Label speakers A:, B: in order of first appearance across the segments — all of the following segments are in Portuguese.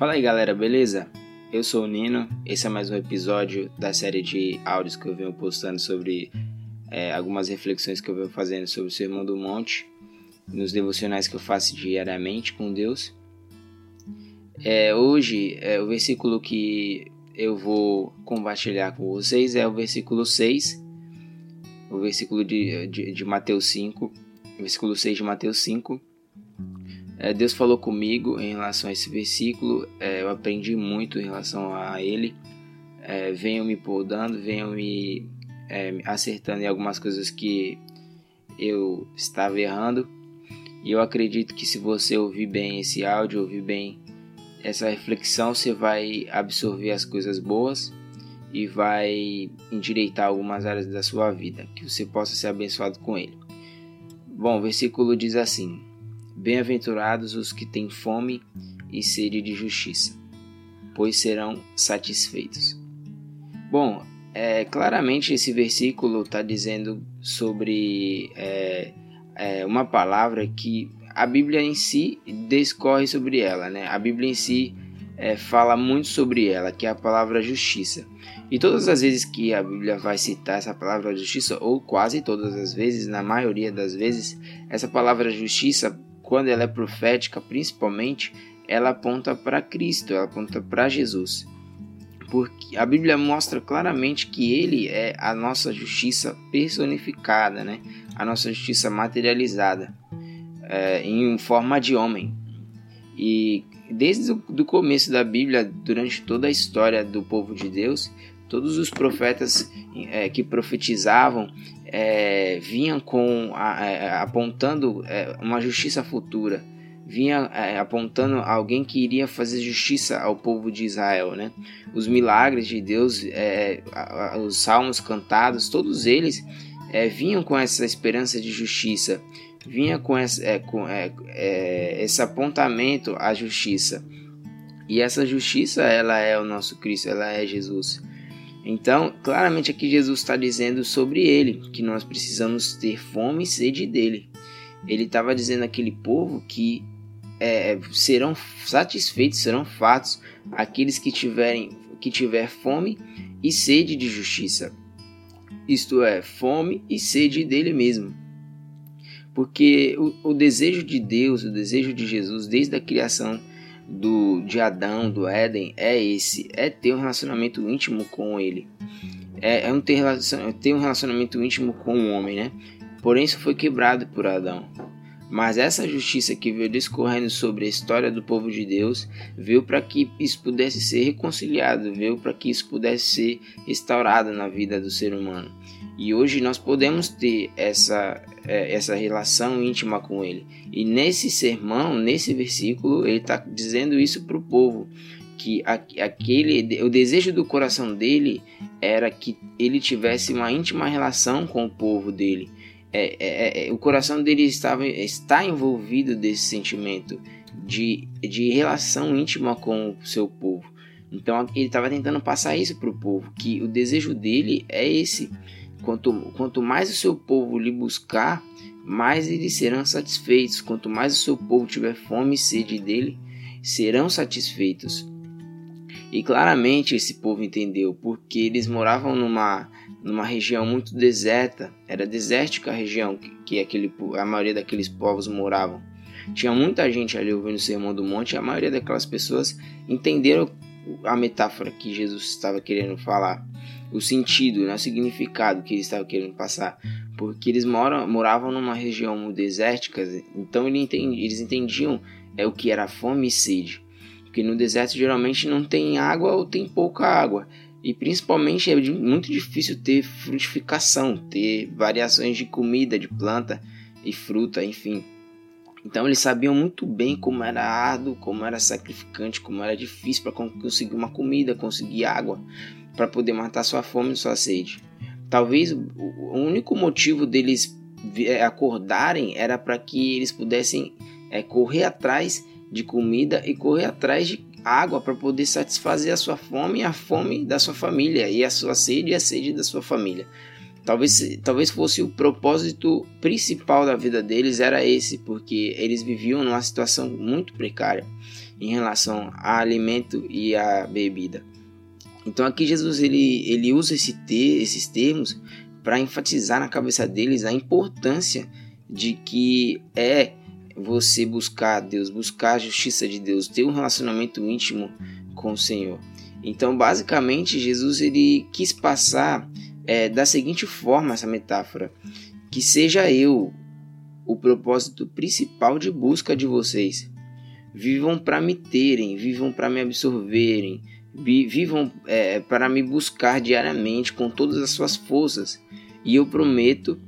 A: Fala aí galera, beleza? Eu sou o Nino, esse é mais um episódio da série de áudios que eu venho postando sobre é, algumas reflexões que eu venho fazendo sobre o Sermão do Monte, nos devocionais que eu faço diariamente com Deus. É, hoje, é, o versículo que eu vou compartilhar com vocês é o versículo 6, o versículo de, de, de Mateus 5, versículo 6 de Mateus 5, é, Deus falou comigo em relação a esse versículo, é, eu aprendi muito em relação a ele. É, me podando, venham me é, acertando em algumas coisas que eu estava errando. E eu acredito que se você ouvir bem esse áudio, ouvir bem essa reflexão, você vai absorver as coisas boas e vai endireitar algumas áreas da sua vida, que você possa ser abençoado com ele. Bom, o versículo diz assim: Bem-aventurados os que têm fome e sede de justiça, pois serão satisfeitos. Bom, é, claramente esse versículo está dizendo sobre é, é, uma palavra que a Bíblia em si discorre sobre ela, né? A Bíblia em si é, fala muito sobre ela, que é a palavra justiça. E todas as vezes que a Bíblia vai citar essa palavra justiça, ou quase todas as vezes, na maioria das vezes, essa palavra justiça quando ela é profética, principalmente, ela aponta para Cristo, ela aponta para Jesus. Porque a Bíblia mostra claramente que ele é a nossa justiça personificada, né? a nossa justiça materializada é, em forma de homem. E desde o começo da Bíblia, durante toda a história do povo de Deus, todos os profetas é, que profetizavam é, vinham com a, é, apontando é, uma justiça futura, vinha é, apontando alguém que iria fazer justiça ao povo de Israel, né? Os milagres de Deus, é, os salmos cantados, todos eles é, vinham com essa esperança de justiça, vinha com, esse, com esse apontamento à justiça. E essa justiça, ela é o nosso Cristo, ela é Jesus. Então, claramente aqui Jesus está dizendo sobre ele, que nós precisamos ter fome e sede dele. Ele estava dizendo àquele povo que é, serão satisfeitos, serão fatos aqueles que tiverem que tiver fome e sede de justiça. Isto é, fome e sede dele mesmo. Porque o, o desejo de Deus, o desejo de Jesus, desde a criação do de Adão, do Éden, é esse, é ter um relacionamento íntimo com ele. É, é um ter, ter um relacionamento íntimo com o homem, né? Porém, isso foi quebrado por Adão. Mas essa justiça que veio discorrendo sobre a história do povo de Deus veio para que isso pudesse ser reconciliado, veio para que isso pudesse ser restaurado na vida do ser humano. E hoje nós podemos ter essa, é, essa relação íntima com Ele. E nesse sermão, nesse versículo, ele está dizendo isso para o povo que aquele o desejo do coração dele era que ele tivesse uma íntima relação com o povo dele. É, é, é, o coração dele estava está envolvido desse sentimento de, de relação íntima com o seu povo. Então ele estava tentando passar isso para o povo, que o desejo dele é esse Quanto, quanto mais o seu povo lhe buscar, mais eles serão satisfeitos. Quanto mais o seu povo tiver fome e sede dele, serão satisfeitos. E claramente esse povo entendeu, porque eles moravam numa, numa região muito deserta, era desértica a região que, que aquele, a maioria daqueles povos moravam. Tinha muita gente ali ouvindo o Sermão do Monte, e a maioria daquelas pessoas entenderam a metáfora que Jesus estava querendo falar o sentido, né, o significado que ele estava querendo passar, porque eles moram, moravam numa região desértica, então ele entendi, eles entendiam é o que era fome e sede, porque no deserto geralmente não tem água ou tem pouca água, e principalmente é muito difícil ter frutificação, ter variações de comida, de planta e fruta, enfim. Então eles sabiam muito bem como era árduo, como era sacrificante, como era difícil para conseguir uma comida, conseguir água para poder matar sua fome e sua sede. Talvez o único motivo deles é, acordarem era para que eles pudessem é, correr atrás de comida e correr atrás de água para poder satisfazer a sua fome e a fome da sua família e a sua sede e a sede da sua família. Talvez, talvez fosse o propósito principal da vida deles era esse, porque eles viviam numa situação muito precária em relação a alimento e a bebida. Então aqui Jesus ele, ele usa esse ter, esses termos para enfatizar na cabeça deles a importância de que é você buscar Deus, buscar a justiça de Deus, ter um relacionamento íntimo com o Senhor. Então, basicamente, Jesus ele quis passar é, da seguinte forma essa metáfora: que seja eu o propósito principal de busca de vocês. Vivam para me terem, vivam para me absorverem, vivam é, para me buscar diariamente com todas as suas forças, e eu prometo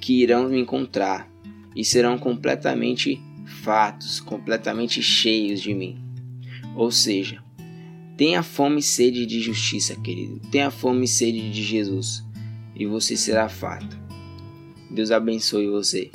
A: que irão me encontrar e serão completamente fatos, completamente cheios de mim. Ou seja, tenha fome e sede de justiça, querido. Tenha fome e sede de Jesus, e você será fato. Deus abençoe você.